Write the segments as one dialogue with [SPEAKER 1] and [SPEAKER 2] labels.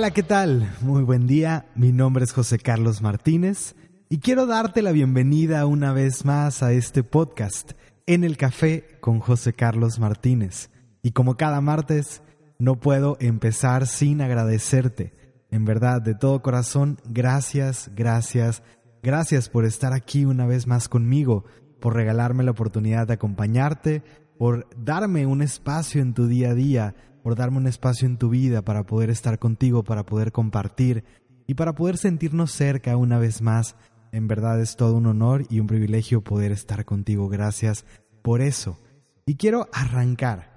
[SPEAKER 1] Hola, ¿qué tal? Muy buen día. Mi nombre es José Carlos Martínez y quiero darte la bienvenida una vez más a este podcast en el café con José Carlos Martínez. Y como cada martes, no puedo empezar sin agradecerte. En verdad, de todo corazón, gracias, gracias, gracias por estar aquí una vez más conmigo, por regalarme la oportunidad de acompañarte, por darme un espacio en tu día a día, por darme un espacio en tu vida para poder estar contigo, para poder compartir y para poder sentirnos cerca una vez más. En verdad es todo un honor y un privilegio poder estar contigo. Gracias por eso. Y quiero arrancar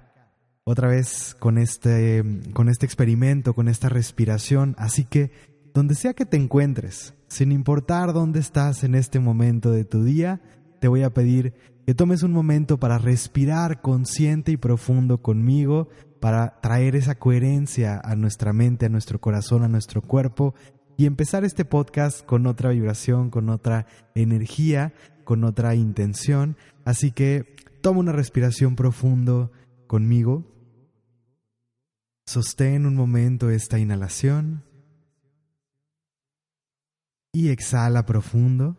[SPEAKER 1] otra vez con este, con este experimento, con esta respiración. Así que, donde sea que te encuentres, sin importar dónde estás en este momento de tu día, te voy a pedir que tomes un momento para respirar consciente y profundo conmigo, para traer esa coherencia a nuestra mente, a nuestro corazón, a nuestro cuerpo y empezar este podcast con otra vibración, con otra energía, con otra intención. Así que toma una respiración profundo conmigo. Sostén un momento esta inhalación y exhala profundo.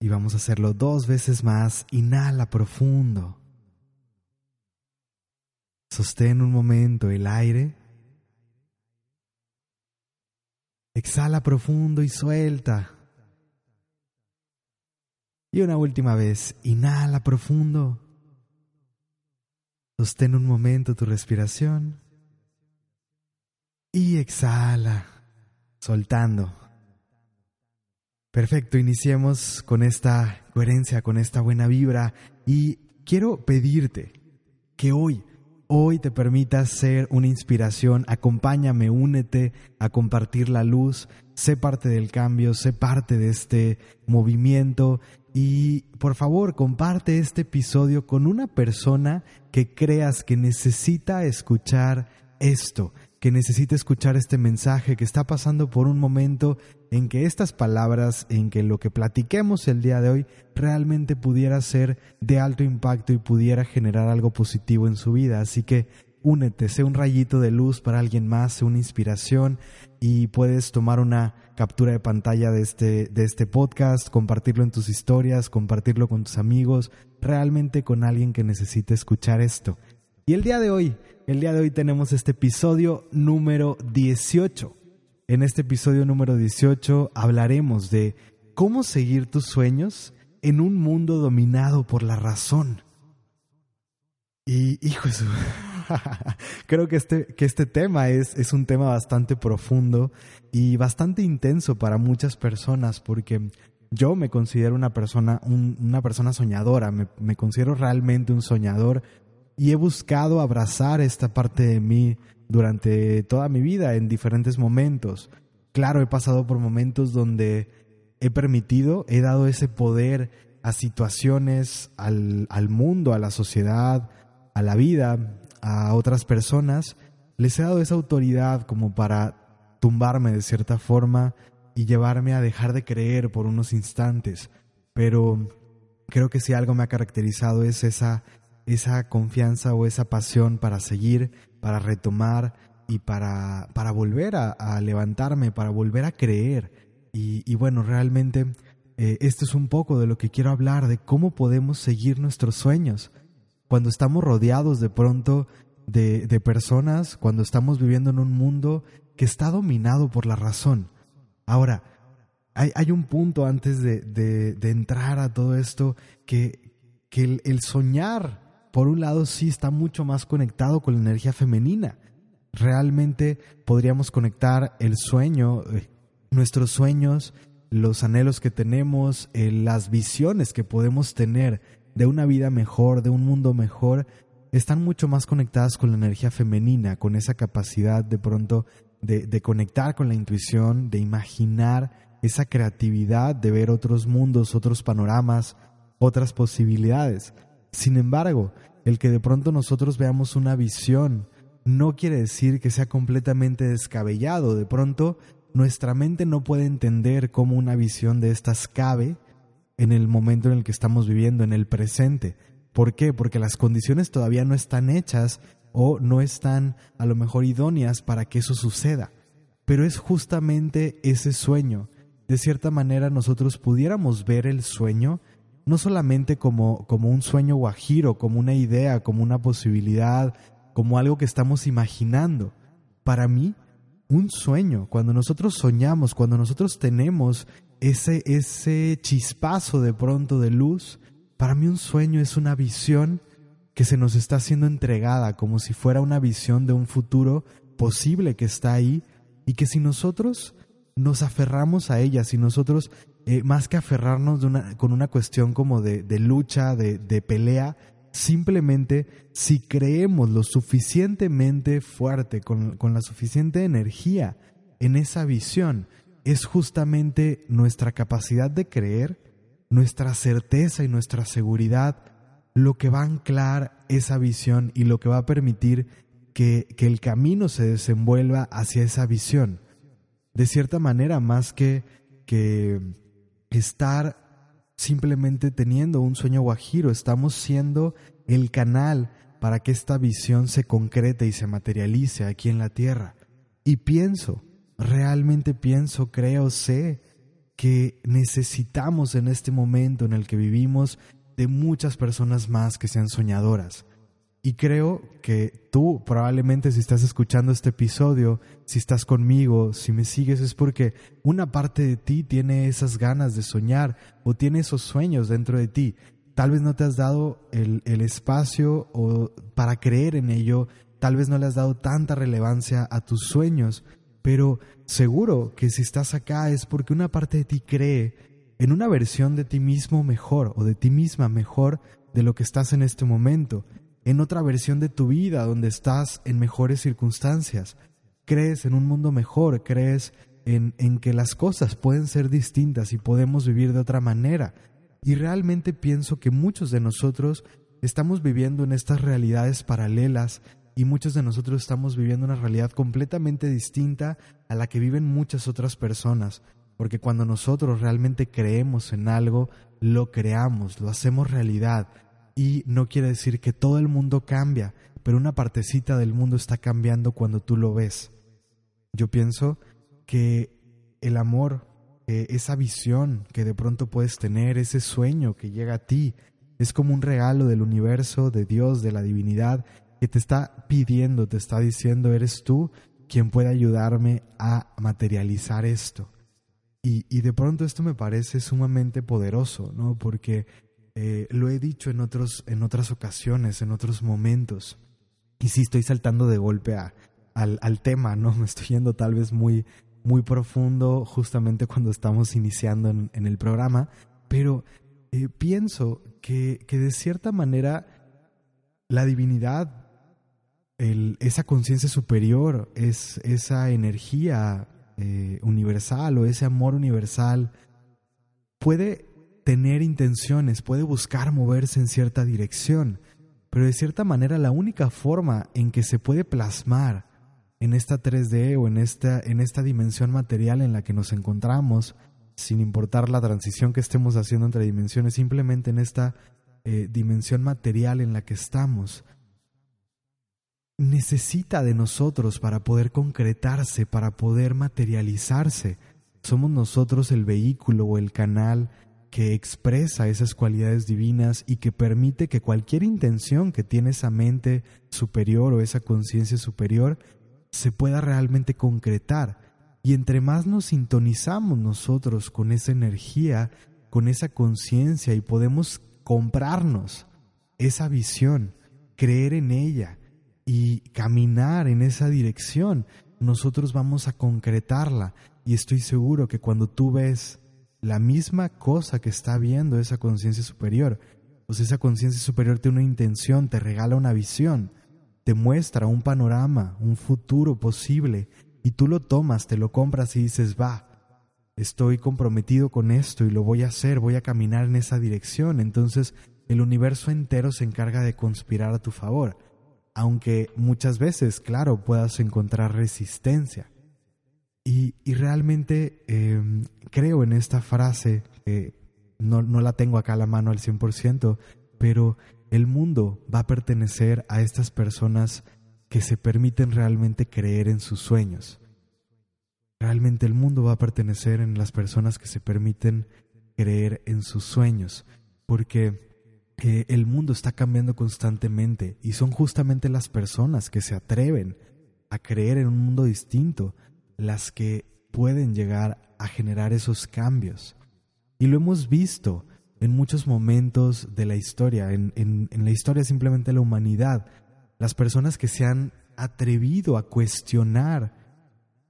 [SPEAKER 1] Y vamos a hacerlo dos veces más. Inhala profundo. Sostén un momento el aire. Exhala profundo y suelta. Y una última vez, inhala profundo. Sostén un momento tu respiración y exhala, soltando. Perfecto, iniciemos con esta coherencia, con esta buena vibra y quiero pedirte que hoy, hoy te permitas ser una inspiración, acompáñame, únete a compartir la luz, sé parte del cambio, sé parte de este movimiento. Y por favor comparte este episodio con una persona que creas que necesita escuchar esto, que necesita escuchar este mensaje, que está pasando por un momento en que estas palabras, en que lo que platiquemos el día de hoy realmente pudiera ser de alto impacto y pudiera generar algo positivo en su vida. Así que únete, sé un rayito de luz para alguien más, una inspiración y puedes tomar una captura de pantalla de este, de este podcast, compartirlo en tus historias, compartirlo con tus amigos, realmente con alguien que necesite escuchar esto. Y el día de hoy, el día de hoy tenemos este episodio número 18. En este episodio número 18 hablaremos de cómo seguir tus sueños en un mundo dominado por la razón. Y, hijo, creo que este, que este tema es, es un tema bastante profundo y bastante intenso para muchas personas porque yo me considero una persona, una persona soñadora, me, considero realmente un soñador y he buscado abrazar esta parte de mí durante toda mi vida en diferentes momentos. Claro, he pasado por momentos donde he permitido, he dado ese poder a situaciones, al, al mundo, a la sociedad, a la vida, a otras personas, les he dado esa autoridad como para tumbarme de cierta forma y llevarme a dejar de creer por unos instantes. Pero creo que si algo me ha caracterizado es esa, esa confianza o esa pasión para seguir, para retomar y para, para volver a, levantarme, para volver a creer. Y, bueno, realmente eh, esto es un poco de lo que quiero hablar, de cómo podemos seguir nuestros sueños cuando estamos rodeados de pronto de, de personas, cuando estamos viviendo en un mundo que está dominado por la razón. Ahora, hay, hay un punto antes de, de, entrar a todo esto que, que el, el, soñar, por un lado, sí está mucho más conectado con la energía femenina. Realmente podríamos conectar el sueño, eh, nuestros sueños, los anhelos que tenemos, eh, las visiones que podemos tener de una vida mejor, de un mundo mejor, están mucho más conectadas con la energía femenina, con esa capacidad de pronto de, conectar con la intuición, de imaginar esa creatividad, de ver otros mundos, otros panoramas, otras posibilidades. Sin embargo, el que de pronto nosotros veamos una visión no quiere decir que sea completamente descabellado. De pronto, nuestra mente no puede entender cómo una visión de estas cabe en el momento en el que estamos viviendo, en el presente. ¿Por qué? Porque las condiciones todavía no están hechas o no están a lo mejor idóneas para que eso suceda. Pero es justamente ese sueño. De cierta manera nosotros pudiéramos ver el sueño no solamente como, como un sueño guajiro, como una idea, como una posibilidad, como algo que estamos imaginando. Para mí, un sueño, cuando nosotros soñamos, cuando nosotros tenemos ese, ese chispazo de pronto de luz, para mí un sueño es una visión que se nos está siendo entregada como si fuera una visión de un futuro posible que está ahí y que si nosotros nos aferramos a ella, si nosotros, eh, más que aferrarnos con una cuestión como de, lucha, de, pelea, simplemente si creemos lo suficientemente fuerte, con, la suficiente energía en esa visión, es justamente nuestra capacidad de creer, nuestra certeza y nuestra seguridad lo que va a anclar esa visión y lo que va a permitir que, el camino se desenvuelva hacia esa visión. De cierta manera, más que estar simplemente teniendo un sueño guajiro, estamos siendo el canal para que esta visión se concrete y se materialice aquí en la tierra. Y pienso, realmente pienso, creo, sé que necesitamos en este momento en el que vivimos de muchas personas más que sean soñadoras. Y creo que tú probablemente si estás escuchando este episodio, si estás conmigo, si me sigues, es porque una parte de ti tiene esas ganas de soñar o tiene esos sueños dentro de ti. Tal vez no te has dado el, el espacio o para creer en ello, tal vez no le has dado tanta relevancia a tus sueños, pero seguro que si estás acá es porque una parte de ti cree en una versión de ti mismo mejor o de ti misma mejor de lo que estás en este momento, en otra versión de tu vida donde estás en mejores circunstancias. Crees en un mundo mejor, crees en, en que las cosas pueden ser distintas y podemos vivir de otra manera. Y realmente pienso que muchos de nosotros estamos viviendo en estas realidades paralelas y muchos de nosotros estamos viviendo una realidad completamente distinta a la que viven muchas otras personas, porque cuando nosotros realmente creemos en algo, lo creamos, lo hacemos realidad, y no quiere decir que todo el mundo cambia, pero una partecita del mundo está cambiando cuando tú lo ves. Yo pienso que el amor, esa visión que de pronto puedes tener, ese sueño que llega a ti, es como un regalo del universo, de Dios, de la divinidad, que te está pidiendo, te está diciendo, eres tú quien puede ayudarme a materializar esto. Y, y de pronto esto me parece sumamente poderoso, ¿no? Porque eh, lo he dicho en, otros, en otras ocasiones, en otros momentos. Y sí estoy saltando de golpe a, al, al, tema, ¿no? Me estoy yendo tal vez muy, muy profundo justamente cuando estamos iniciando en, el programa, pero eh, pienso que, que de cierta manera la divinidad esa conciencia superior, es esa energía eh, universal o ese amor universal, puede tener intenciones, puede buscar moverse en cierta dirección, pero de cierta manera la única forma en que se puede plasmar en esta 3D o en esta, en esta dimensión material en la que nos encontramos, sin importar la transición que estemos haciendo entre dimensiones, simplemente en esta eh, dimensión material en la que estamos, necesita de nosotros para poder concretarse, para poder materializarse. Somos nosotros el vehículo o el canal que expresa esas cualidades divinas y que permite que cualquier intención que tiene esa mente superior o esa conciencia superior se pueda realmente concretar. Y entre más nos sintonizamos nosotros con esa energía, con esa conciencia y podemos comprarnos esa visión, creer en ella, y caminar en esa dirección, nosotros vamos a concretarla. Y estoy seguro que cuando tú ves la misma cosa que está viendo esa conciencia superior, pues esa conciencia superior tiene una intención, te regala una visión, te muestra un panorama, un futuro posible, y tú lo tomas, te lo compras y dices, va, estoy comprometido con esto y lo voy a hacer, voy a caminar en esa dirección. Entonces el universo entero se encarga de conspirar a tu favor aunque muchas veces, claro, puedas encontrar resistencia. Y, realmente em, creo en esta frase, no, no la tengo acá a la mano al 100%, pero el mundo va a pertenecer a estas personas que se permiten realmente creer en sus sueños. Realmente el mundo va a pertenecer en las personas que se permiten creer en sus sueños, porque eh, el mundo está cambiando constantemente y son justamente las personas que se atreven a creer en un mundo distinto las que pueden llegar a generar esos cambios. Y lo hemos visto en muchos momentos de la historia, en, en la historia simplemente de la humanidad, las personas que se han atrevido a cuestionar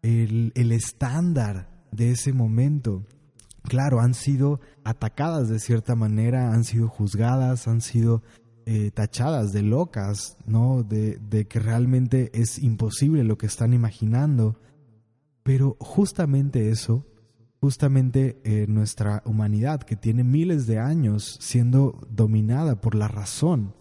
[SPEAKER 1] el, el estándar de ese momento, claro, han sido atacadas de cierta manera, han sido juzgadas, han sido eh, tachadas de locas, ¿no? De, de, que realmente es imposible lo que están imaginando. Pero justamente eso, justamente eh, nuestra humanidad, que tiene miles de años siendo dominada por la razón,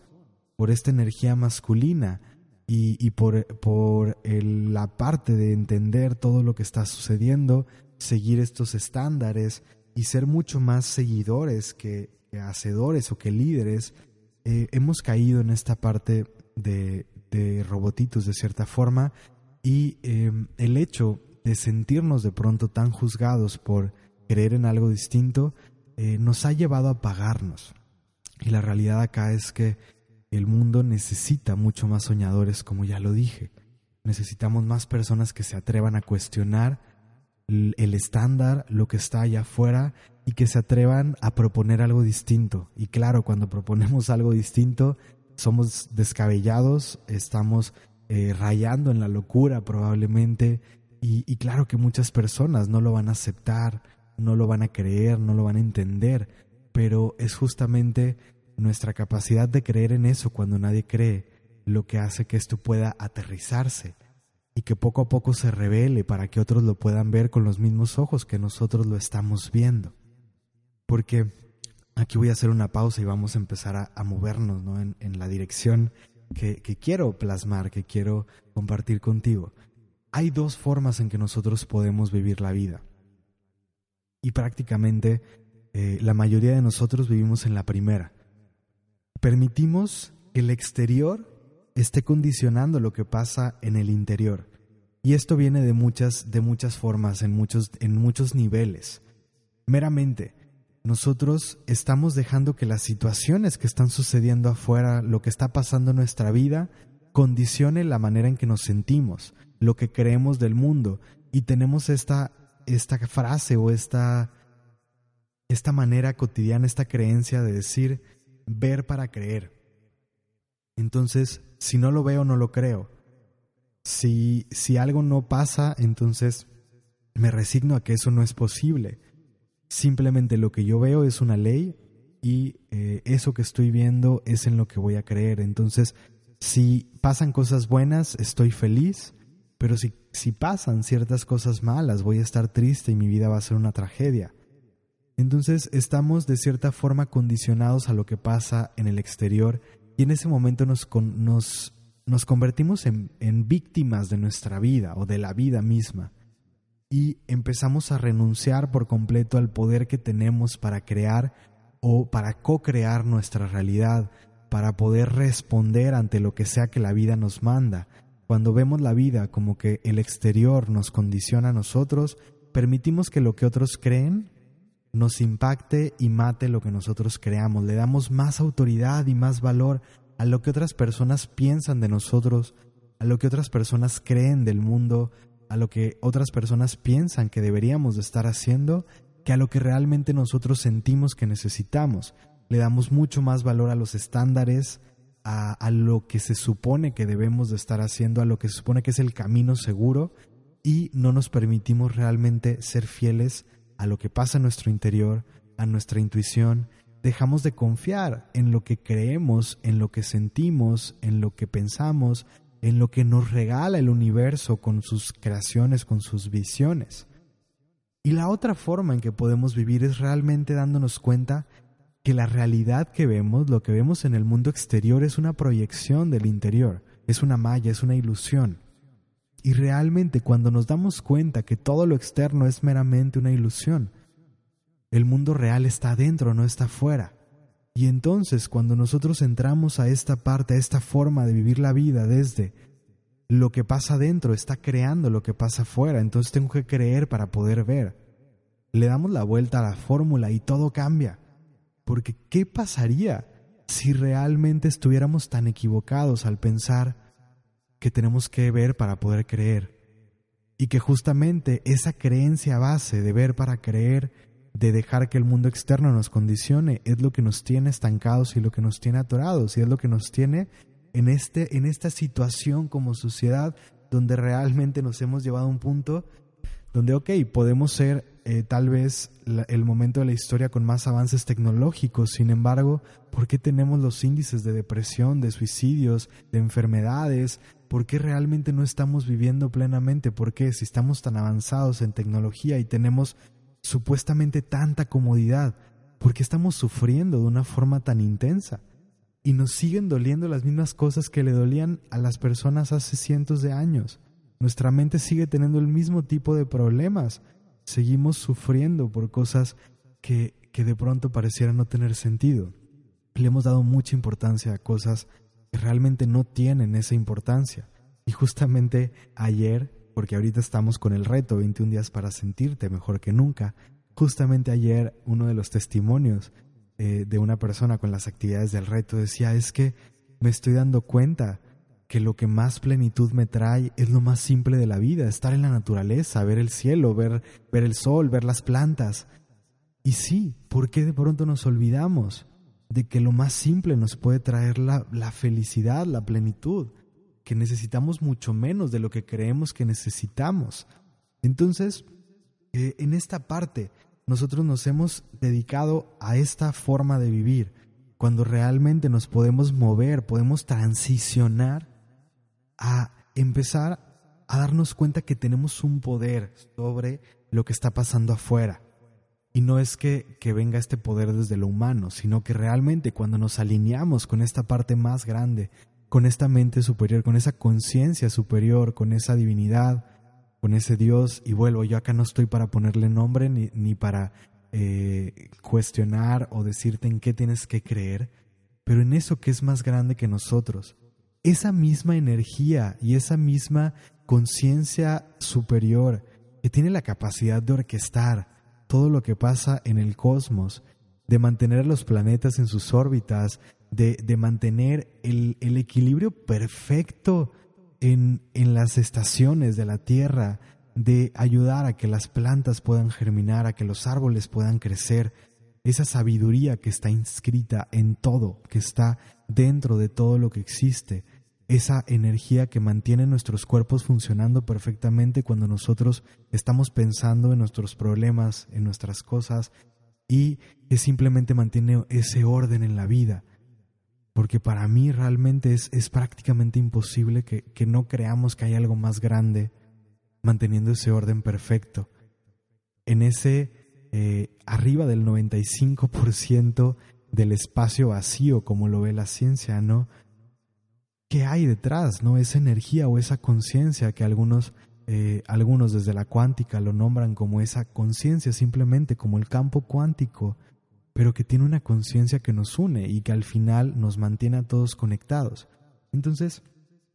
[SPEAKER 1] por esta energía masculina y, y por, por la parte de entender todo lo que está sucediendo, seguir estos estándares y ser mucho más seguidores que, hacedores o que líderes, eh, hemos caído en esta parte de, de robotitos de cierta forma y el hecho de sentirnos de pronto tan juzgados por creer en algo distinto eh, nos ha llevado a apagarnos. Y la realidad acá es que el mundo necesita mucho más soñadores, como ya lo dije. Necesitamos más personas que se atrevan a cuestionar el estándar, lo que está allá afuera y que se atrevan a proponer algo distinto. Y claro, cuando proponemos algo distinto, somos descabellados, estamos eh, rayando en la locura probablemente y, claro que muchas personas no lo van a aceptar, no lo van a creer, no lo van a entender, pero es justamente nuestra capacidad de creer en eso cuando nadie cree lo que hace que esto pueda aterrizarse y que poco a poco se revele para que otros lo puedan ver con los mismos ojos que nosotros lo estamos viendo. Porque aquí voy a hacer una pausa y vamos a empezar a, movernos ¿no? en, la dirección que quiero plasmar, que quiero compartir contigo. Hay dos formas en que nosotros podemos vivir la vida. Y prácticamente eh, la mayoría de nosotros vivimos en la primera. Permitimos que el exterior esté condicionando lo que pasa en el interior. Y esto viene de muchas, de muchas formas, en muchos, en muchos niveles. Meramente, nosotros estamos dejando que las situaciones que están sucediendo afuera, lo que está pasando en nuestra vida, condicione la manera en que nos sentimos, lo que creemos del mundo. Y tenemos esta, esta frase o esta, esta manera cotidiana, esta creencia de decir ver para creer. Entonces, si no lo veo, no lo creo. Si, si algo no pasa, entonces me resigno a que eso no es posible. Simplemente lo que yo veo es una ley y eh, eso que estoy viendo es en lo que voy a creer. Entonces, si pasan cosas buenas, estoy feliz, pero si, si pasan ciertas cosas malas, voy a estar triste y mi vida va a ser una tragedia. Entonces estamos de cierta forma condicionados a lo que pasa en el exterior y en ese momento nos, nos, nos convertimos en, en víctimas de nuestra vida o de la vida misma y empezamos a renunciar por completo al poder que tenemos para crear o para co-crear nuestra realidad, para poder responder ante lo que sea que la vida nos manda. Cuando vemos la vida como que el exterior nos condiciona a nosotros, permitimos que lo que otros creen nos impacte y mate lo que nosotros creamos. Le damos más autoridad y más valor a lo que otras personas piensan de nosotros, a lo que otras personas creen del mundo, a lo que otras personas piensan que deberíamos de estar haciendo, que a lo que realmente nosotros sentimos que necesitamos. Le damos mucho más valor a los estándares, a, lo que se supone que debemos de estar haciendo, a lo que se supone que es el camino seguro, y no nos permitimos realmente ser fieles a lo que pasa en nuestro interior, a nuestra intuición, dejamos de confiar en lo que creemos, en lo que sentimos, en lo que pensamos, en lo que nos regala el universo con sus creaciones, con sus visiones. Y la otra forma en que podemos vivir es realmente dándonos cuenta que la realidad que vemos, lo que vemos en el mundo exterior es una proyección del interior, es una malla, es una ilusión. Y realmente cuando nos damos cuenta que todo lo externo es meramente una ilusión, el mundo real está adentro, no está afuera. Y entonces cuando nosotros entramos a esta parte, a esta forma de vivir la vida desde lo que pasa dentro está creando lo que pasa afuera, entonces tengo que creer para poder ver. Le damos la vuelta a la fórmula y todo cambia. Porque ¿qué pasaría si realmente estuviéramos tan equivocados al pensar que tenemos que ver para poder creer? Y que justamente esa creencia base de ver para creer, de dejar que el mundo externo nos condicione, es lo que nos tiene estancados y lo que nos tiene atorados y es lo que nos tiene en, este, en esta situación como sociedad donde realmente nos hemos llevado a un punto donde, ok, podemos ser eh, tal vez el momento de la historia con más avances tecnológicos, sin embargo, ¿por qué tenemos los índices de depresión, de suicidios, de enfermedades? ¿Por qué realmente no estamos viviendo plenamente? ¿Por qué si estamos tan avanzados en tecnología y tenemos supuestamente tanta comodidad? ¿Por qué estamos sufriendo de una forma tan intensa? y nos siguen doliendo las mismas cosas que le dolían a las personas hace cientos de años. Nuestra mente sigue teniendo el mismo tipo de problemas. Seguimos sufriendo por cosas que, que de pronto parecieran no tener sentido. Le hemos dado mucha importancia a cosas que realmente no tienen esa importancia. Y justamente ayer, porque ahorita estamos con el reto 21 días para sentirte mejor que nunca, justamente ayer uno de los testimonios eh, de una persona con las actividades del reto decía, es que me estoy dando cuenta que lo que más plenitud me trae es lo más simple de la vida, estar en la naturaleza, ver el cielo, ver, ver el sol, ver las plantas. Y sí, ¿por qué de pronto nos olvidamos de que lo más simple nos puede traer la, la felicidad, la plenitud, que necesitamos mucho menos de lo que creemos que necesitamos? Entonces, eh, en esta parte, nosotros nos hemos dedicado a esta forma de vivir, cuando realmente nos podemos mover, podemos transicionar a empezar a darnos cuenta que tenemos un poder sobre lo que está pasando afuera. Y no es que, que, venga este poder desde lo humano, sino que realmente cuando nos alineamos con esta parte más grande, con esta mente superior, con esa conciencia superior, con esa divinidad, con ese Dios y vuelvo, yo acá no estoy para ponerle nombre ni, ni para eh, cuestionar o decirte en qué tienes que creer, pero en eso que es más grande que nosotros. Esa misma energía y esa misma conciencia superior que tiene la capacidad de orquestar todo lo que pasa en el cosmos, de mantener los planetas en sus órbitas, de, de mantener el, el equilibrio perfecto en, en las estaciones de la tierra, de ayudar a que las plantas puedan germinar, a que los árboles puedan crecer, esa sabiduría que está inscrita en todo, que está dentro de todo lo que existe, esa energía que mantiene nuestros cuerpos funcionando perfectamente cuando nosotros estamos pensando en nuestros problemas, en nuestras cosas, y que simplemente mantiene ese orden en la vida porque para mí realmente es, es prácticamente imposible que, que, no creamos que hay algo más grande manteniendo ese orden perfecto. En ese eh, arriba del 95% del espacio vacío, como lo ve la ciencia, ¿no? ¿Qué hay detrás, no? Esa energía o esa conciencia que algunos, eh, algunos desde la cuántica lo nombran como esa conciencia, simplemente como el campo cuántico pero que tiene una conciencia que nos une y que al final nos mantiene a todos conectados. Entonces,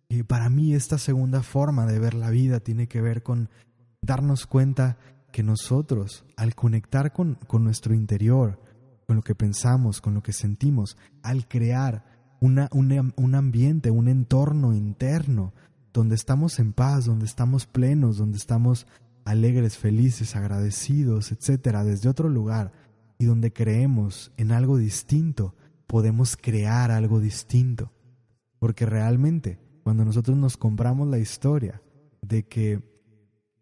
[SPEAKER 1] eh, para mí esta segunda forma de ver la vida tiene que ver con darnos cuenta que nosotros, al conectar con, con nuestro interior, con lo que pensamos, con lo que sentimos, al crear un ambiente, un entorno interno, donde estamos en paz, donde estamos plenos, donde estamos alegres, felices, agradecidos, etcétera, desde otro lugar, y donde creemos en algo distinto, podemos crear algo distinto. Porque realmente, cuando nosotros nos compramos la historia de que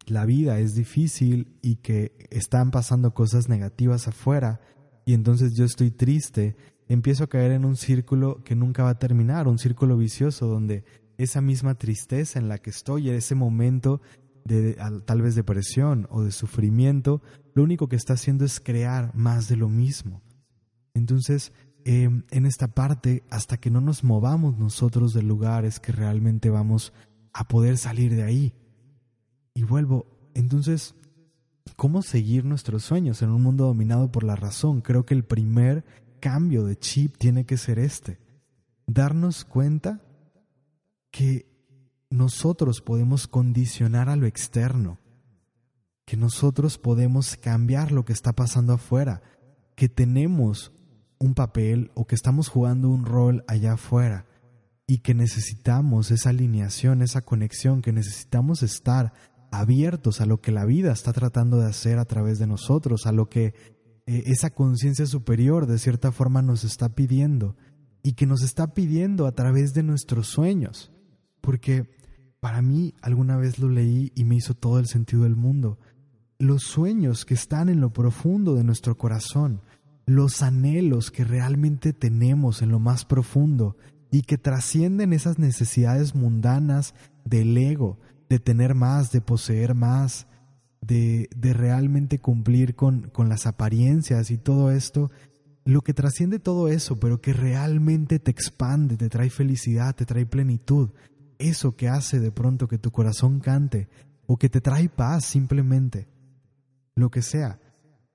[SPEAKER 1] la vida es difícil y que están pasando cosas negativas afuera, y entonces yo estoy triste, empiezo a caer en un círculo que nunca va a terminar, un círculo vicioso donde esa misma tristeza en la que estoy, ese momento de, tal vez depresión o de sufrimiento, lo único que está haciendo es crear más de lo mismo. Entonces, em, en esta parte, hasta que no nos movamos nosotros del lugar, es que realmente vamos a poder salir de ahí. Y vuelvo, entonces, ¿cómo seguir nuestros sueños en un mundo dominado por la razón? Creo que el primer cambio de chip tiene que ser este. Darnos cuenta que nosotros podemos condicionar a lo externo, que nosotros podemos cambiar lo que está pasando afuera, que tenemos un papel o que estamos jugando un rol allá afuera y que necesitamos esa alineación, esa conexión, que necesitamos estar abiertos a lo que la vida está tratando de hacer a través de nosotros, a lo que eh, esa conciencia superior de cierta forma nos está pidiendo y que nos está pidiendo a través de nuestros sueños. Porque para mí alguna vez lo leí y me hizo todo el sentido del mundo. Los sueños que están en lo profundo de nuestro corazón, los anhelos que realmente tenemos en lo más profundo y que trascienden esas necesidades mundanas del ego, de tener más, de poseer más, de, de realmente cumplir con, con las apariencias y todo esto, lo que trasciende todo eso, pero que realmente te expande, te trae felicidad, te trae plenitud, eso que hace de pronto que tu corazón cante, o que te trae paz simplemente, lo que sea,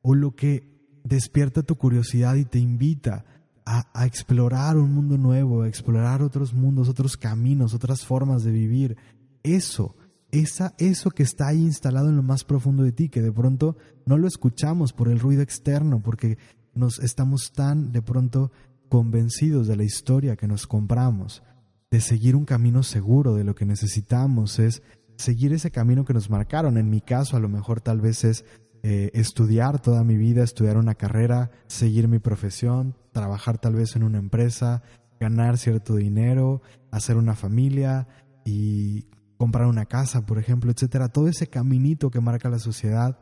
[SPEAKER 1] o lo que despierta tu curiosidad y te invita a, a, explorar un mundo nuevo, a explorar otros mundos, otros caminos, otras formas de vivir. Eso, esa, eso que está ahí instalado en lo más profundo de ti, que de pronto no lo escuchamos por el ruido externo, porque nos estamos tan de pronto convencidos de la historia que nos compramos, de seguir un camino seguro, de lo que necesitamos es seguir ese camino que nos marcaron. En mi caso, a lo mejor tal vez es eh, estudiar toda mi vida, estudiar una carrera, seguir mi profesión, trabajar tal vez en una empresa, ganar cierto dinero, hacer una familia y comprar una casa, por ejemplo, etcétera. Todo ese caminito que marca la sociedad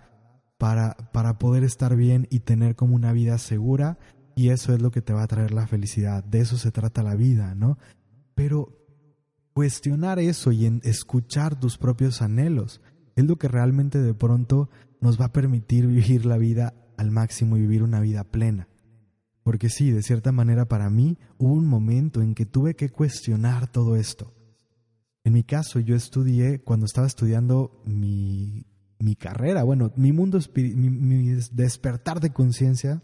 [SPEAKER 1] para, para poder estar bien y tener como una vida segura y eso es lo que te va a traer la felicidad. De eso se trata la vida, ¿no? Pero cuestionar eso y en escuchar tus propios anhelos es lo que realmente de pronto nos va a permitir vivir la vida al máximo y vivir una vida plena. Porque sí, de cierta manera para mí hubo un momento en que tuve que cuestionar todo esto. En mi caso, yo estudié, cuando estaba estudiando mi, mi carrera, bueno, mi mundo, mi, mi despertar de conciencia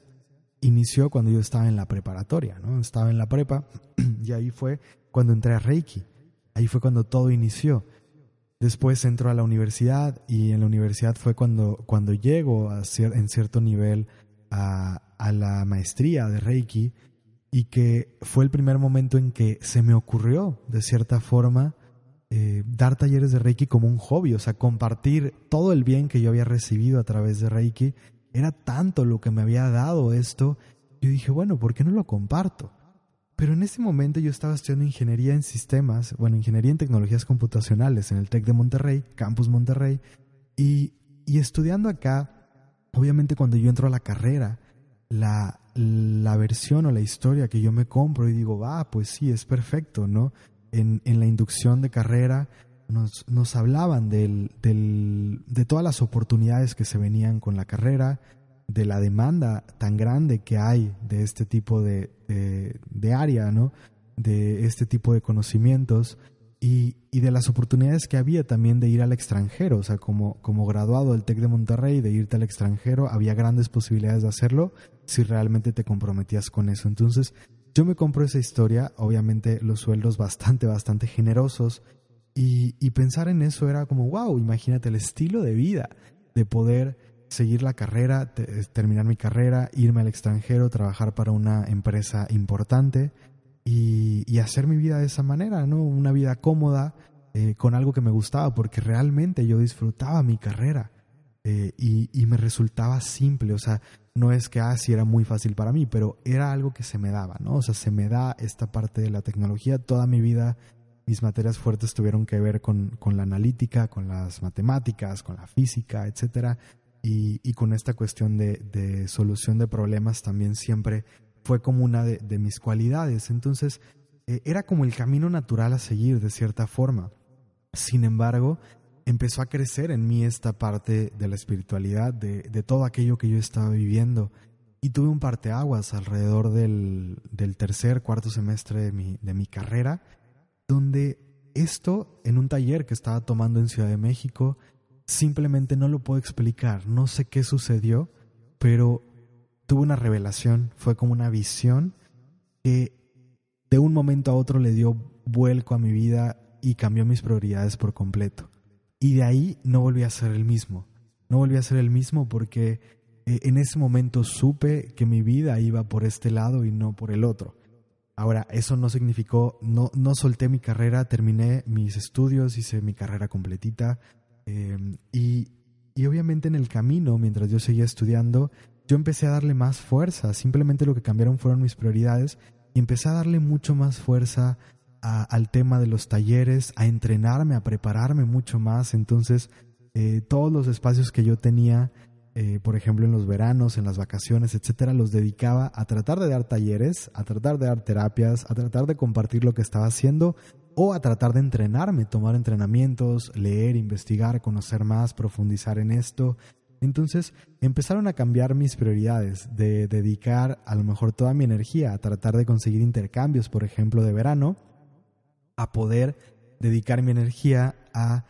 [SPEAKER 1] inició cuando yo estaba en la preparatoria, ¿no? Estaba en la prepa y ahí fue cuando entré a Reiki. Ahí fue cuando todo inició. Después entró a la universidad y en la universidad fue cuando, cuando llego a en cierto nivel a, a la maestría de Reiki y que fue el primer momento en que se me ocurrió, de cierta forma, eh, dar talleres de Reiki como un hobby, o sea, compartir todo el bien que yo había recibido a través de Reiki. Era tanto lo que me había dado esto. Yo dije, bueno, ¿por qué no lo comparto? Pero en ese momento yo estaba estudiando ingeniería en sistemas, bueno, ingeniería en tecnologías computacionales en el TEC de Monterrey, Campus Monterrey, y, y estudiando acá, obviamente cuando yo entro a la carrera, la, la versión o la historia que yo me compro y digo, ah, pues sí, es perfecto, ¿no? En, en la inducción de carrera nos, nos hablaban del, del, de todas las oportunidades que se venían con la carrera, de la demanda tan grande que hay de este tipo de, de, área, ¿no? de este tipo de conocimientos y, y, de las oportunidades que había también de ir al extranjero. O sea, como, como graduado del TEC de Monterrey, de irte al extranjero, había grandes posibilidades de hacerlo si realmente te comprometías con eso. Entonces, yo me compro esa historia, obviamente los sueldos bastante, bastante generosos, y, y pensar en eso era como, wow, imagínate el estilo de vida de poder seguir la carrera, terminar mi carrera, irme al extranjero, trabajar para una empresa importante y, hacer mi vida de esa manera, ¿no? Una vida cómoda, eh, con algo que me gustaba, porque realmente yo disfrutaba mi carrera eh, y, me resultaba simple, o sea, no es que así ah, era muy fácil para mí, pero era algo que se me daba, ¿no? O sea, se me da esta parte de la tecnología, toda mi vida mis materias fuertes tuvieron que ver con, con la analítica, con las matemáticas, con la física, etcétera y, con esta cuestión de, solución de problemas también siempre fue como una de, mis cualidades. Entonces, eh, era como el camino natural a seguir de cierta forma. Sin embargo, empezó a crecer en mí esta parte de la espiritualidad, de, todo aquello que yo estaba viviendo. Y tuve un parteaguas alrededor del, tercer, cuarto semestre de mi, de mi carrera, donde esto, en un taller que estaba tomando en Ciudad de México, simplemente no lo puedo explicar, no sé qué sucedió, pero tuve una revelación, fue como una visión que de un momento a otro le dio vuelco a mi vida y cambió mis prioridades por completo. Y de ahí no volví a ser el mismo. No volví a ser el mismo porque eh, en ese momento supe que mi vida iba por este lado y no por el otro. Ahora, eso no significó, no, no solté mi carrera, terminé mis estudios, hice mi carrera completita em, y, y obviamente en el camino, mientras yo seguía estudiando, yo empecé a darle más fuerza, simplemente lo que cambiaron fueron mis prioridades y empecé a darle mucho más fuerza al tema de los talleres, a entrenarme, a prepararme mucho más. Entonces, eh, todos los espacios que yo tenía eh, por ejemplo, en los veranos, en las vacaciones, etcétera, los dedicaba a tratar de dar talleres, a tratar de dar terapias, a tratar de compartir lo que estaba haciendo o a tratar de entrenarme, tomar entrenamientos, leer, investigar, conocer más, profundizar en esto. Entonces empezaron a cambiar mis prioridades, de dedicar a lo mejor toda mi energía a tratar de conseguir intercambios, por ejemplo, de verano, a poder dedicar mi energía a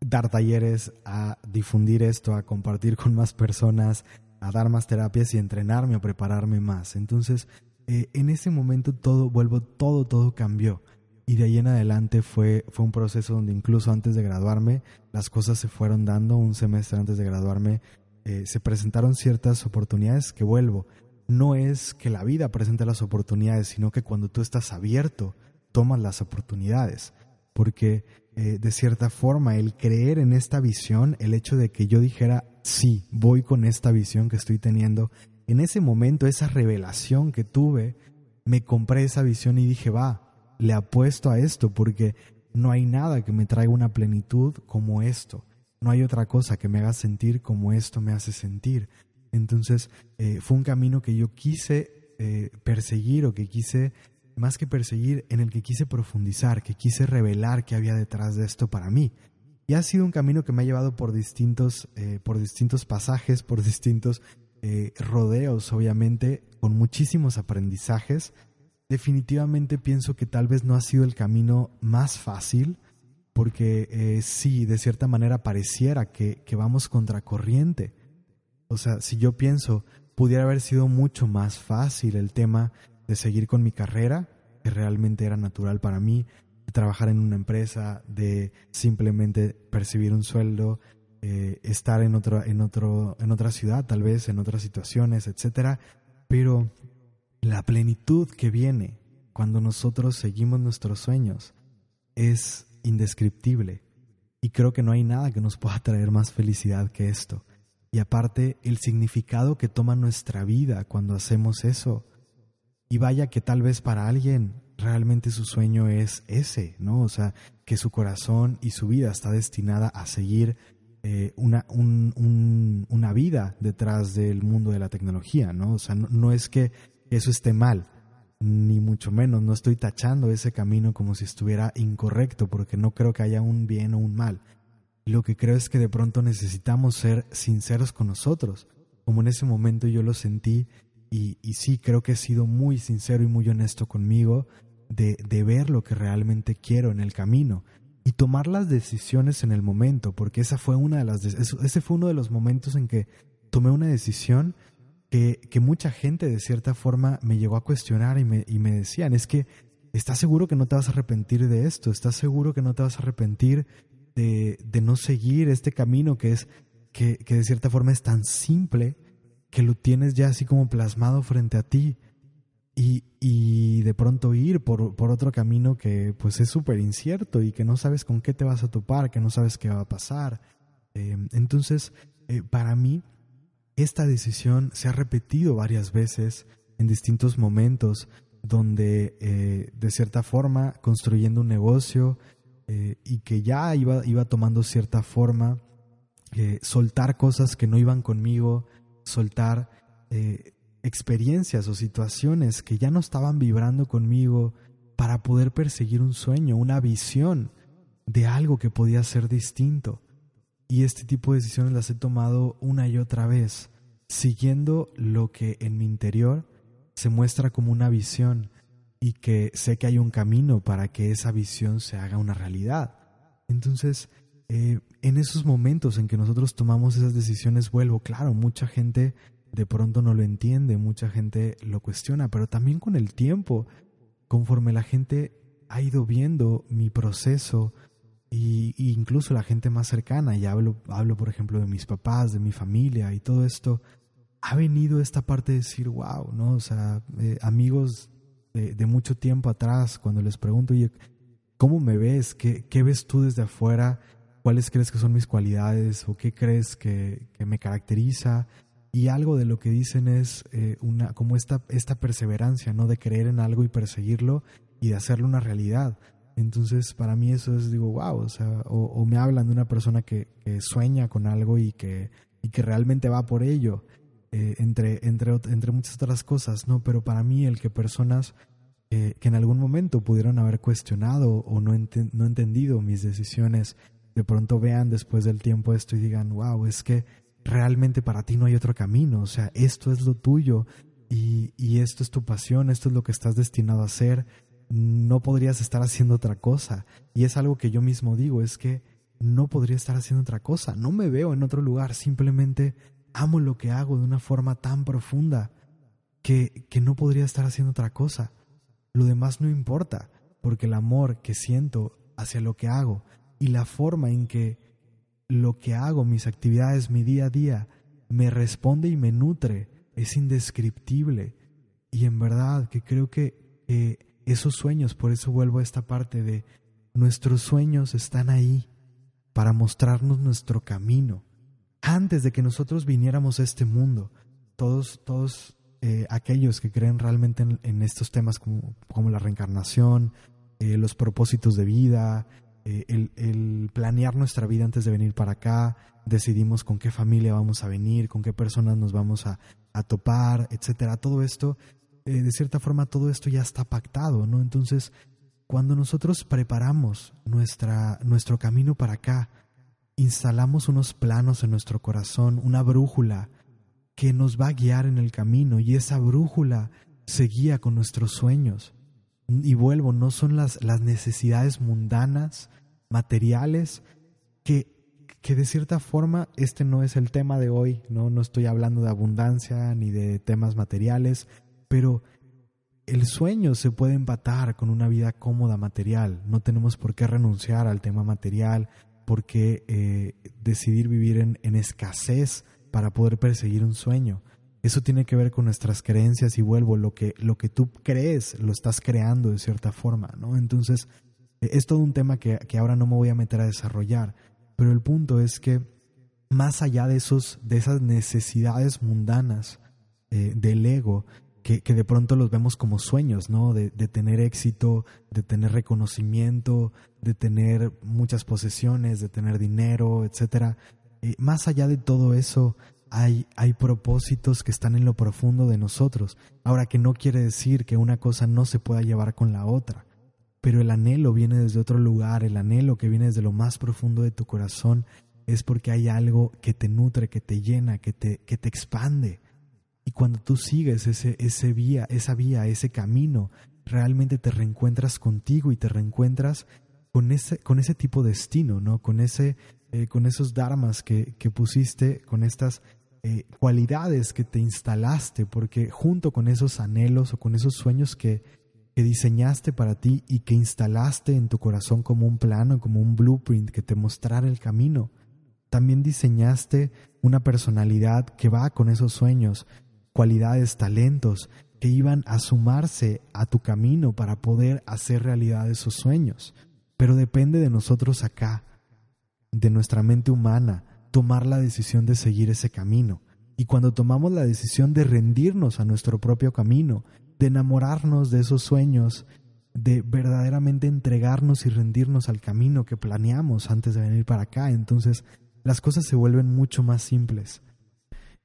[SPEAKER 1] dar talleres, a difundir esto, a compartir con más personas, a dar más terapias y entrenarme, a prepararme más. Entonces, eh, en ese momento todo, vuelvo, todo, todo cambió. Y de ahí en adelante fue, fue un proceso donde incluso antes de graduarme, las cosas se fueron dando. Un semestre antes de graduarme, eh, se presentaron ciertas oportunidades que vuelvo. No es que la vida presente las oportunidades, sino que cuando tú estás abierto, tomas las oportunidades. Porque eh, de cierta forma, el creer en esta visión, el hecho de que yo dijera, sí, voy con esta visión que estoy teniendo, en ese momento, esa revelación que tuve, me compré esa visión y dije, va, le apuesto a esto porque no hay nada que me traiga una plenitud como esto. No hay otra cosa que me haga sentir como esto me hace sentir. Entonces, eh, fue un camino que yo quise eh, perseguir o que quise más que perseguir, en el que quise profundizar, que quise revelar qué había detrás de esto para mí. Y ha sido un camino que me ha llevado por distintos, eh, por distintos pasajes, por distintos eh, rodeos, obviamente, con muchísimos aprendizajes. Definitivamente pienso que tal vez no ha sido el camino más fácil, porque eh, sí, de cierta manera pareciera que, que vamos contracorriente. O sea, si yo pienso, pudiera haber sido mucho más fácil el tema de seguir con mi carrera, que realmente era natural para mí, de trabajar en una empresa, de simplemente percibir un sueldo, eh, estar en, otro, en, otro, en otra ciudad, tal vez, en otras situaciones, etc. Pero la plenitud que viene cuando nosotros seguimos nuestros sueños es indescriptible. Y creo que no hay nada que nos pueda traer más felicidad que esto. Y aparte, el significado que toma nuestra vida cuando hacemos eso y vaya que tal vez para alguien realmente su sueño es ese, ¿no? O sea, que su corazón y su vida está destinada a seguir eh, una, una vida detrás del mundo de la tecnología, ¿no? O sea, no, es que eso esté mal, ni mucho menos, no estoy tachando ese camino como si estuviera incorrecto, porque no creo que haya un bien o un mal. Lo que creo es que de pronto necesitamos ser sinceros con nosotros, como en ese momento yo lo sentí y, sí, creo que he sido muy sincero y muy honesto conmigo de, ver lo que realmente quiero en el camino y tomar las decisiones en el momento, porque esa fue una de las ese fue uno de los momentos en que tomé una decisión que, que mucha gente de cierta forma me llegó a cuestionar y me, y me decían, es que ¿estás seguro que no te vas a arrepentir de esto? ¿Estás seguro que no te vas a arrepentir de, de no seguir este camino que es que, que de cierta forma es tan simple que lo tienes ya así como plasmado frente a ti y, y de pronto ir por, por, otro camino que pues es súper incierto y que no sabes con qué te vas a topar, que no sabes qué va a pasar. Em, entonces, eh, para mí, esta decisión se ha repetido varias veces en distintos momentos donde eh, de cierta forma construyendo un negocio eh, y que ya iba, iba tomando cierta forma, soltar cosas que no iban conmigo, soltar eh, experiencias o situaciones que ya no estaban vibrando conmigo para poder perseguir un sueño, una visión de algo que podía ser distinto. Y este tipo de decisiones las he tomado una y otra vez, siguiendo lo que en mi interior se muestra como una visión y que sé que hay un camino para que esa visión se haga una realidad. Entonces, eh, en esos momentos en que nosotros tomamos esas decisiones, vuelvo, claro, mucha gente de pronto no lo entiende, mucha gente lo cuestiona, pero también con el tiempo, conforme la gente ha ido viendo mi proceso y, incluso la gente más cercana, y hablo, hablo por ejemplo de mis papás, de mi familia y todo esto, ha venido esta parte de decir, wow, ¿no? O sea, eh, amigos de, mucho tiempo atrás, cuando les pregunto, oye, ¿cómo me ves? ¿Qué, ¿Qué, ves tú desde afuera? ¿Cuáles crees que son mis cualidades? ¿O qué crees que, que me caracteriza? Y algo de lo que dicen es eh, una, como esta, esta perseverancia, ¿no? De creer en algo y perseguirlo y de hacerlo una realidad. Entonces, para mí eso es, digo, wow, o sea, o, me hablan de una persona que, sueña con algo y que, y que realmente va por ello, eh, entre, entre, entre muchas otras cosas, ¿no? Pero para mí el que personas que en algún momento pudieron haber cuestionado o no, no entendido mis decisiones, de pronto vean después del tiempo esto y digan, wow, es que realmente para ti no hay otro camino, o sea, esto es lo tuyo y, y esto es tu pasión, esto es lo que estás destinado a hacer no podrías estar haciendo otra cosa. Y es algo que yo mismo digo, es que no podría estar haciendo otra cosa, no me veo en otro lugar, simplemente amo lo que hago de una forma tan profunda que, que no podría estar haciendo otra cosa. Lo demás no importa, porque el amor que siento hacia lo que hago y la forma en que lo que hago, mis actividades, mi día a día, me responde y me nutre, es indescriptible. Y en verdad que creo que esos sueños, por eso vuelvo a esta parte de nuestros sueños están ahí para mostrarnos nuestro camino. Antes de que nosotros viniéramos a este mundo, todos, todos eh, aquellos que creen realmente en, estos temas como, como, la reencarnación, eh, los propósitos de vida, eh, el, planear nuestra vida antes de venir para acá, decidimos con qué familia vamos a venir, con qué personas nos vamos a, a topar, etcétera. Todo esto eh, de cierta forma todo esto ya está pactado, ¿no? Entonces, cuando nosotros preparamos nuestra, nuestro camino para acá, instalamos unos planos en nuestro corazón, una brújula que nos va a guiar en el camino y esa brújula se guía con nuestros sueños. Y vuelvo, no son las, las necesidades mundanas, materiales, que, que de cierta forma este no es el tema de hoy, ¿no? no estoy hablando de abundancia ni de temas materiales, pero el sueño se puede empatar con una vida cómoda material. No tenemos por qué renunciar al tema material, por qué eh, decidir vivir en, escasez para poder perseguir un sueño. Eso tiene que ver con nuestras creencias y vuelvo, lo que, lo que tú crees lo estás creando de cierta forma, ¿no? Entonces, es todo un tema que, ahora no me voy a meter a desarrollar, pero el punto es que más allá de, esos, de esas necesidades mundanas eh, del ego, que, de pronto los vemos como sueños, ¿no? De, tener éxito, de tener reconocimiento, de tener muchas posesiones, de tener dinero, etc. Eh, más allá de todo eso, hay, propósitos que están en lo profundo de nosotros. Ahora que no quiere decir que una cosa no se pueda llevar con la otra, pero el anhelo viene desde otro lugar, el anhelo que viene desde lo más profundo de tu corazón es porque hay algo que te nutre, que te llena, que te, que te expande y cuando tú sigues ese, ese vía, esa vía, ese camino, realmente te reencuentras contigo y te reencuentras con ese, con ese tipo de destino, ¿no? Con, ese, eh, con esos dharmas que, que pusiste, con estas eh, cualidades que te instalaste, porque junto con esos anhelos o con esos sueños que, que diseñaste para ti y que instalaste en tu corazón como un plano, como un blueprint que te mostrara el camino, también diseñaste una personalidad que va con esos sueños, cualidades, talentos que iban a sumarse a tu camino para poder hacer realidad esos sueños. Pero depende de nosotros acá, de nuestra mente humana, tomar la decisión de seguir ese camino. Y cuando tomamos la decisión de rendirnos a nuestro propio camino, de enamorarnos de esos sueños, de verdaderamente entregarnos y rendirnos al camino que planeamos antes de venir para acá, entonces las cosas se vuelven mucho más simples.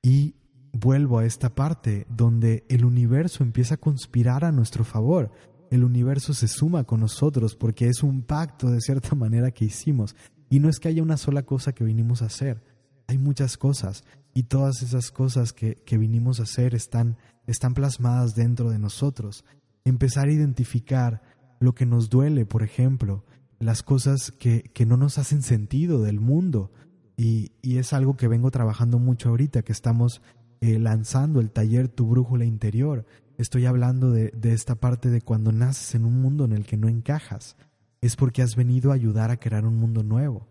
[SPEAKER 1] Y vuelvo a esta parte donde el universo empieza a conspirar a nuestro favor. El universo se suma con nosotros porque es un pacto de cierta manera que hicimos. Y no es que haya una sola cosa que vinimos a hacer, hay muchas cosas y todas esas cosas que, que vinimos a hacer están, están plasmadas dentro de nosotros. Empezar a identificar lo que nos duele, por ejemplo, las cosas que, que no nos hacen sentido del mundo. Y, y es algo que vengo trabajando mucho ahorita, que estamos eh, lanzando el taller Tu Brújula Interior, estoy hablando de, de esta parte de cuando naces en un mundo en el que no encajas, es porque has venido a ayudar a crear un mundo nuevo.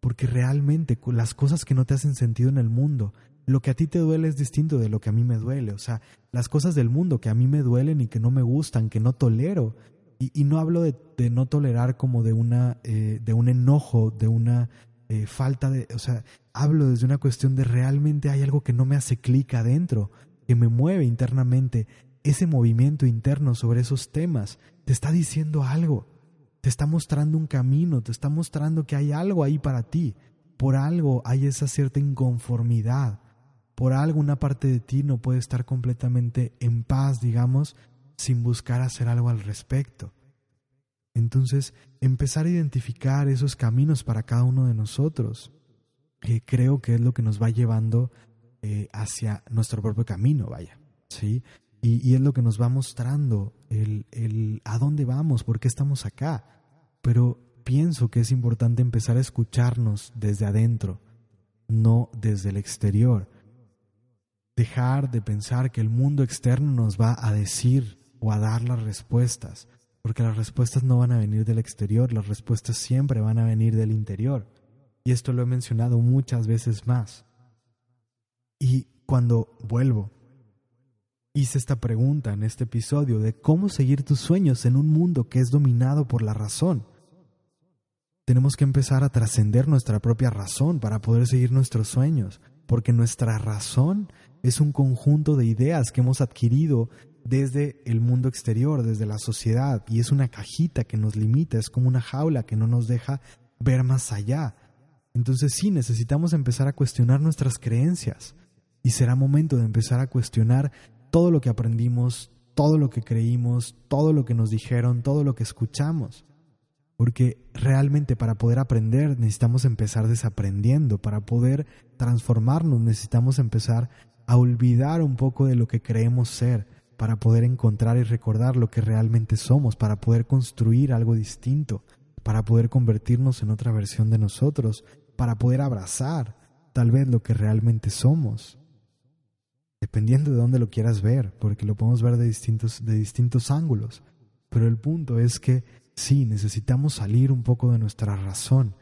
[SPEAKER 1] Porque realmente las cosas que no te hacen sentido en el mundo, lo que a ti te duele es distinto de lo que a mí me duele. O sea, las cosas del mundo que a mí me duelen y que no me gustan, que no tolero. Y, no hablo de, no tolerar como de, una, eh, de un enojo, de una eh, falta de... O sea, hablo desde una cuestión de realmente hay algo que no me hace clic adentro, que me mueve internamente. Ese movimiento interno sobre esos temas te está diciendo algo, te está mostrando un camino, te está mostrando que hay algo ahí para ti. Por algo hay esa cierta inconformidad por algo una parte de ti no puede estar completamente en paz, digamos, sin buscar hacer algo al respecto. Entonces, empezar a identificar esos caminos para cada uno de nosotros, eh, creo que es lo que nos va llevando eh, hacia nuestro propio camino, vaya, ¿sí? Y, y, es lo que nos va mostrando el, el a dónde vamos, por qué estamos acá. Pero pienso que es importante empezar a escucharnos desde adentro, no desde el exterior dejar de pensar que el mundo externo nos va a decir o a dar las respuestas, porque las respuestas no van a venir del exterior, las respuestas siempre van a venir del interior. Y esto lo he mencionado muchas veces más. Y cuando vuelvo, hice esta pregunta en este episodio de cómo seguir tus sueños en un mundo que es dominado por la razón. Tenemos que empezar a trascender nuestra propia razón para poder seguir nuestros sueños, porque nuestra razón es un conjunto de ideas que hemos adquirido desde el mundo exterior, desde la sociedad, y es una cajita que nos limita, es como una jaula que no nos deja ver más allá. Entonces sí, necesitamos empezar a cuestionar nuestras creencias, y será momento de empezar a cuestionar todo lo que aprendimos, todo lo que creímos, todo lo que nos dijeron, todo lo que escuchamos. Porque realmente para poder aprender necesitamos empezar desaprendiendo, para poder transformarnos necesitamos empezar a olvidar un poco de lo que creemos ser. Para poder encontrar y recordar lo que realmente somos, para poder construir algo distinto, para poder convertirnos en otra versión de nosotros, para poder abrazar tal vez lo que realmente somos. Dependiendo de dónde lo quieras ver, porque lo podemos ver de distintos, de distintos ángulos. Pero el punto es que sí, necesitamos salir un poco de nuestra razón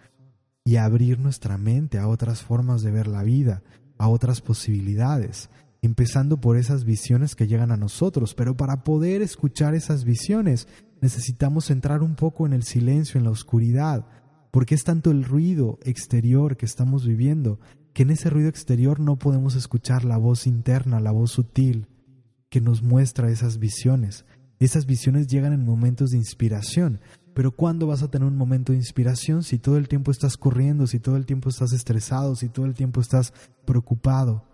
[SPEAKER 1] y abrir nuestra mente a otras formas de ver la vida, a otras posibilidades, empezando por esas visiones que llegan a nosotros, pero para poder escuchar esas visiones necesitamos entrar un poco en el silencio, en la oscuridad, porque es tanto el ruido exterior que estamos viviendo, que en ese ruido exterior no podemos escuchar la voz interna, la voz sutil, que nos muestra esas visiones. Esas visiones llegan en momentos de inspiración, pero ¿cuándo vas a tener un momento de inspiración si todo el tiempo estás corriendo, si todo el tiempo estás estresado, si todo el tiempo estás preocupado?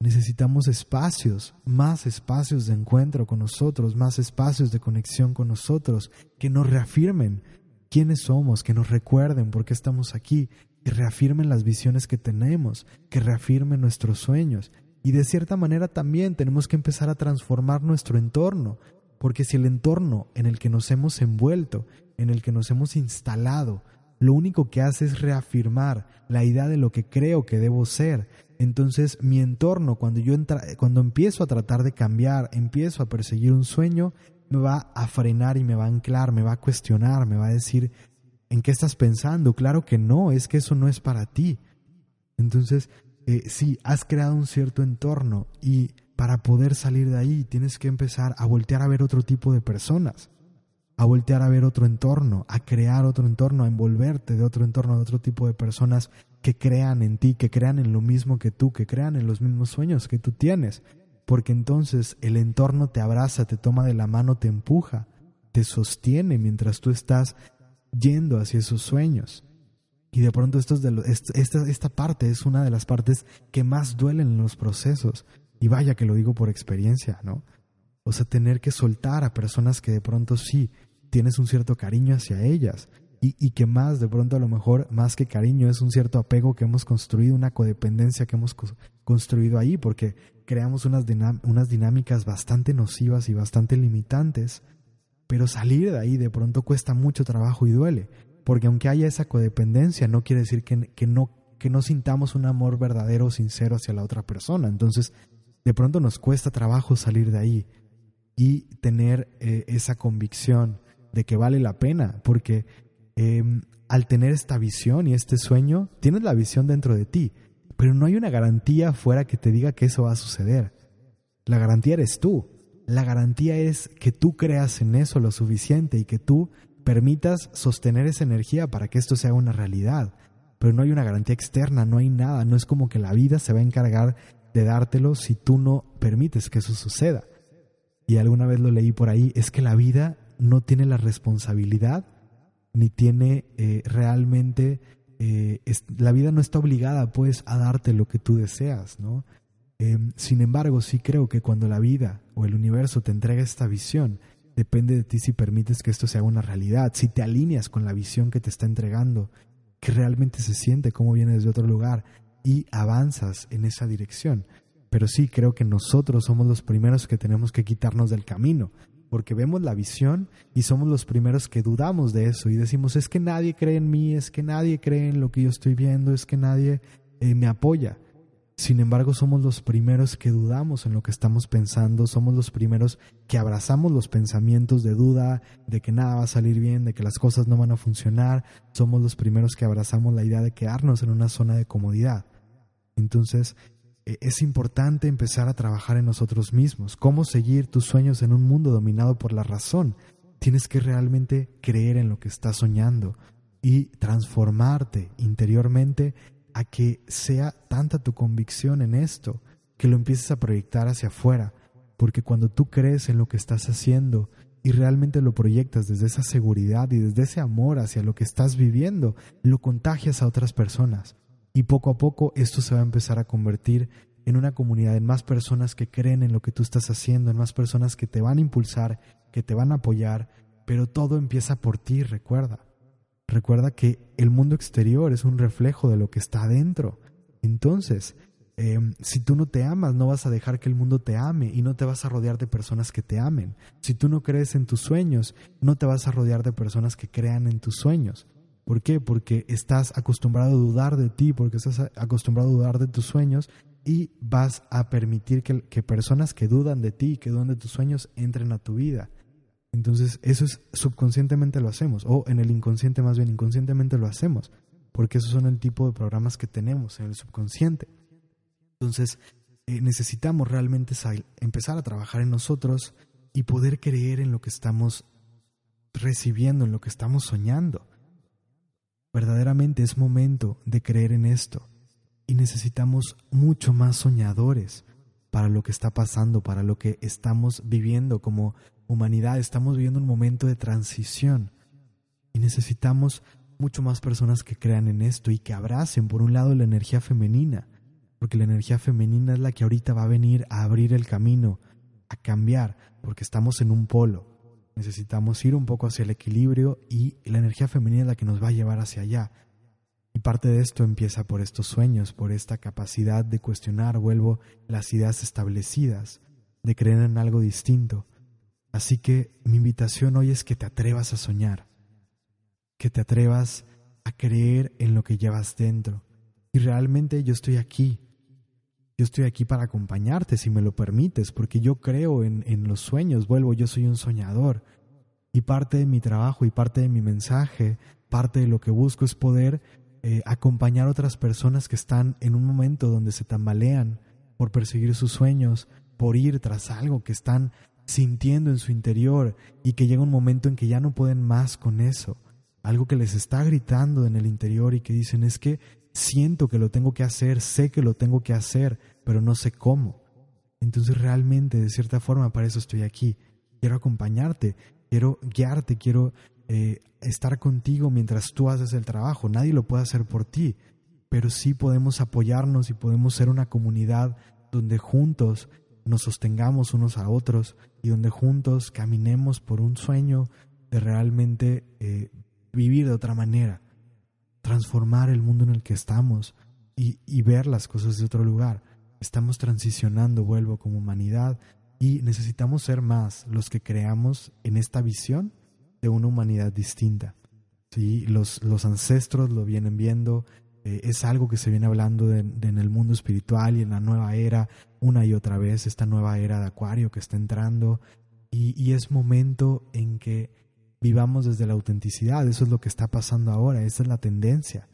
[SPEAKER 1] Necesitamos espacios, más espacios de encuentro con nosotros, más espacios de conexión con nosotros, que nos reafirmen quiénes somos, que nos recuerden por qué estamos aquí, que reafirmen las visiones que tenemos, que reafirmen nuestros sueños. Y de cierta manera también tenemos que empezar a transformar nuestro entorno, porque si el entorno en el que nos hemos envuelto, en el que nos hemos instalado, lo único que hace es reafirmar la idea de lo que creo que debo ser, entonces mi entorno, cuando yo cuando empiezo a tratar de cambiar, empiezo a perseguir un sueño, me va a frenar y me va a anclar, me va a cuestionar, me va a decir, ¿en qué estás pensando? Claro que no, es que eso no es para ti. Entonces, eh, sí, has creado un cierto entorno y para poder salir de ahí tienes que empezar a voltear a ver otro tipo de personas, a voltear a ver otro entorno, a crear otro entorno, a envolverte de otro entorno, de otro tipo de personas que crean en ti, que crean en lo mismo que tú, que crean en los mismos sueños que tú tienes, porque entonces el entorno te abraza, te toma de la mano, te empuja, te sostiene mientras tú estás yendo hacia esos sueños. Y de pronto esto esta, esta parte es una de las partes que más duelen en los procesos, y vaya que lo digo por experiencia, ¿no? O sea, tener que soltar a personas que de pronto sí tienes un cierto cariño hacia ellas y, y, que más, de pronto a lo mejor, más que cariño, es un cierto apego que hemos construido, una codependencia que hemos construido ahí, porque creamos unas dinámicas bastante nocivas y bastante limitantes, pero salir de ahí de pronto cuesta mucho trabajo y duele, porque aunque haya esa codependencia, no quiere decir que, no sintamos un amor verdadero o sincero hacia la otra persona. Entonces, de pronto nos cuesta trabajo salir de ahí. y tener eh, esa convicción de que vale la pena, porque em, al tener esta visión y este sueño, tienes la visión dentro de ti, pero no hay una garantía fuera que te diga que eso va a suceder. La garantía eres tú. La garantía es que tú creas en eso lo suficiente y que tú permitas sostener esa energía para que esto sea una realidad. Pero no hay una garantía externa, no hay nada, no es como que la vida se va a encargar de dártelo si tú no permites que eso suceda. Y alguna vez lo leí por ahí, es que la vida no tiene la responsabilidad ni tiene eh, realmente, eh, la vida no está obligada pues a darte lo que tú deseas, ¿no? Em, sin embargo, sí creo que cuando la vida o el universo te entrega esta visión, depende de ti si permites que esto sea una realidad, si te alineas con la visión que te está entregando, que realmente se siente como viene desde otro lugar y avanzas en esa dirección. Pero sí creo que nosotros somos los primeros que tenemos que quitarnos del camino, porque vemos la visión y somos los primeros que dudamos de eso y decimos, es que nadie cree en mí, es que nadie cree en lo que yo estoy viendo, es que nadie eh, me apoya. Sin embargo, somos los primeros que dudamos en lo que estamos pensando, somos los primeros que abrazamos los pensamientos de duda, de que nada va a salir bien, de que las cosas no van a funcionar, somos los primeros que abrazamos la idea de quedarnos en una zona de comodidad. Entonces, e, es importante empezar a trabajar en nosotros mismos, cómo seguir tus sueños en un mundo dominado por la razón. Tienes que realmente creer en lo que estás soñando y transformarte interiormente a que sea tanta tu convicción en esto que lo empieces a proyectar hacia afuera, porque cuando tú crees en lo que estás haciendo y realmente lo proyectas desde esa seguridad y desde ese amor hacia lo que estás viviendo, lo contagias a otras personas. Y poco a poco esto se va a empezar a convertir en una comunidad, en más personas que creen en lo que tú estás haciendo, en más personas que te van a impulsar, que te van a apoyar, pero todo empieza por ti, recuerda. Recuerda que el mundo exterior es un reflejo de lo que está adentro. Entonces, em, si tú no te amas, no vas a dejar que el mundo te ame y no te vas a rodear de personas que te amen. Si tú no crees en tus sueños, no te vas a rodear de personas que crean en tus sueños. ¿Por qué? Porque estás acostumbrado a dudar de ti, porque estás acostumbrado a dudar de tus sueños y vas a permitir que, que personas que dudan de ti, que dudan de tus sueños, entren a tu vida. Entonces, eso es subconscientemente lo hacemos, o en el inconsciente más bien, inconscientemente lo hacemos, porque esos son el tipo de programas que tenemos en el subconsciente. Entonces, eh, necesitamos realmente empezar a trabajar en nosotros y poder creer en lo que estamos recibiendo, en lo que estamos soñando. Verdaderamente es momento de creer en esto y necesitamos mucho más soñadores para lo que está pasando, para lo que estamos viviendo como humanidad. Estamos viviendo un momento de transición y necesitamos mucho más personas que crean en esto y que abracen, por un lado, la energía femenina, porque la energía femenina es la que ahorita va a venir a abrir el camino, a cambiar, porque estamos en un polo. Necesitamos ir un poco hacia el equilibrio y la energía femenina es la que nos va a llevar hacia allá. Y parte de esto empieza por estos sueños, por esta capacidad de cuestionar, vuelvo, las ideas establecidas, de creer en algo distinto. Así que mi invitación hoy es que te atrevas a soñar, que te atrevas a creer en lo que llevas dentro. Y realmente yo estoy aquí. Yo estoy aquí para acompañarte, si me lo permites, porque yo creo en, en los sueños, vuelvo, yo soy un soñador. Y parte de mi trabajo y parte de mi mensaje, parte de lo que busco es poder eh, acompañar a otras personas que están en un momento donde se tambalean por perseguir sus sueños, por ir tras algo que están sintiendo en su interior y que llega un momento en que ya no pueden más con eso, algo que les está gritando en el interior y que dicen es que siento que lo tengo que hacer, sé que lo tengo que hacer, pero no sé cómo. Entonces realmente, de cierta forma, para eso estoy aquí. Quiero acompañarte, quiero guiarte, quiero eh, estar contigo mientras tú haces el trabajo. Nadie lo puede hacer por ti, pero sí podemos apoyarnos y podemos ser una comunidad donde juntos nos sostengamos unos a otros y donde juntos caminemos por un sueño de realmente eh, vivir de otra manera, transformar el mundo en el que estamos y, y ver las cosas de otro lugar. Estamos transicionando, vuelvo, como humanidad y necesitamos ser más los que creamos en esta visión de una humanidad distinta. ¿sí? Los, los ancestros lo vienen viendo, eh, es algo que se viene hablando en el mundo espiritual y en la nueva era, una y otra vez, esta nueva era de Acuario que está entrando. y, es momento en que vivamos desde la autenticidad. Eso es lo que está pasando ahora, esa es la tendencia.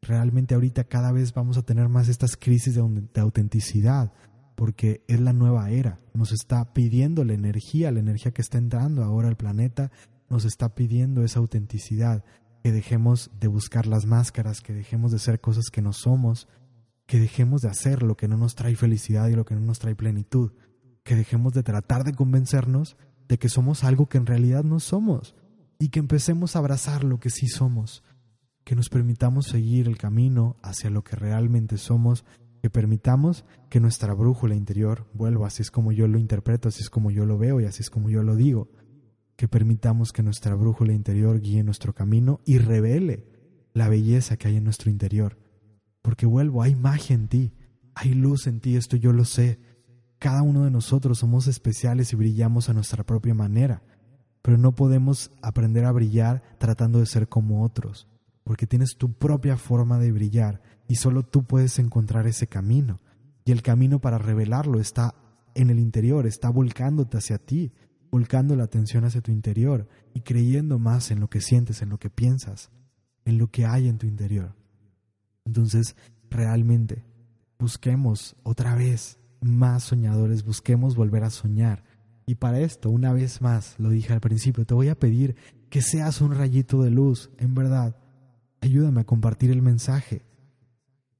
[SPEAKER 1] Realmente ahorita cada vez vamos a tener más estas crisis de, autenticidad, porque es la nueva era. Nos está pidiendo la energía, la energía que está entrando ahora al planeta, nos está pidiendo esa autenticidad, que dejemos de buscar las máscaras, que dejemos de ser cosas que no somos, que dejemos de hacer lo que no nos trae felicidad y lo que no nos trae plenitud, que dejemos de tratar de convencernos de que somos algo que en realidad no somos y que empecemos a abrazar lo que sí somos, que nos permitamos seguir el camino hacia lo que realmente somos, que permitamos que nuestra brújula interior vuelva, así es como yo lo interpreto, así es como yo lo veo y así es como yo lo digo, que permitamos que nuestra brújula interior guíe nuestro camino y revele la belleza que hay en nuestro interior. Porque vuelvo, hay magia en ti, hay luz en ti, esto yo lo sé. Cada uno de nosotros somos especiales y brillamos a nuestra propia manera, pero no podemos aprender a brillar tratando de ser como otros, porque tienes tu propia forma de brillar y solo tú puedes encontrar ese camino. Y el camino para revelarlo está en el interior, está volcándote hacia ti, volcando la atención hacia tu interior y creyendo más en lo que sientes, en lo que piensas, en lo que hay en tu interior. Entonces, realmente, busquemos otra vez más soñadores, busquemos volver a soñar. Y para esto, una vez más, lo dije al principio, te voy a pedir que seas un rayito de luz, en verdad. Ayúdame a compartir el mensaje.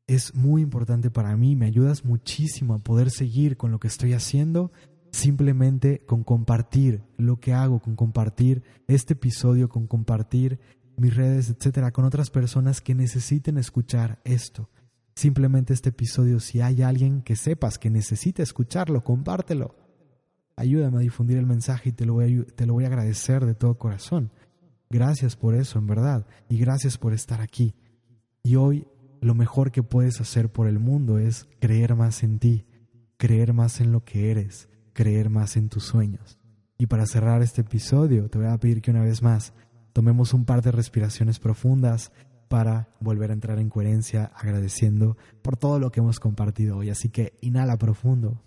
[SPEAKER 1] Es muy importante para mí, me ayudas muchísimo a poder seguir con lo que estoy haciendo simplemente con compartir lo que hago, con compartir este episodio, con compartir mis redes, etcétera, con otras personas que necesiten escuchar esto. Simplemente este episodio, si hay alguien que sepas que necesita escucharlo, compártelo. Ayúdame a difundir el mensaje y te lo voy a, te lo voy a agradecer de todo corazón. Gracias por eso, en verdad, y gracias por estar aquí. Y hoy lo mejor que puedes hacer por el mundo es creer más en ti, creer más en lo que eres, creer más en tus sueños. Y para cerrar este episodio, te voy a pedir que una vez más tomemos un par de respiraciones profundas para volver a entrar en coherencia agradeciendo por todo lo que hemos compartido hoy. Así que inhala profundo,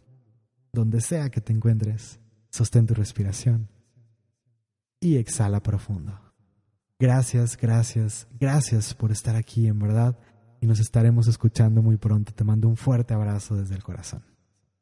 [SPEAKER 1] donde sea que te encuentres, sostén tu respiración y exhala profundo. Gracias, gracias, gracias por estar aquí en verdad y nos estaremos escuchando muy pronto. Te mando un fuerte abrazo desde el corazón.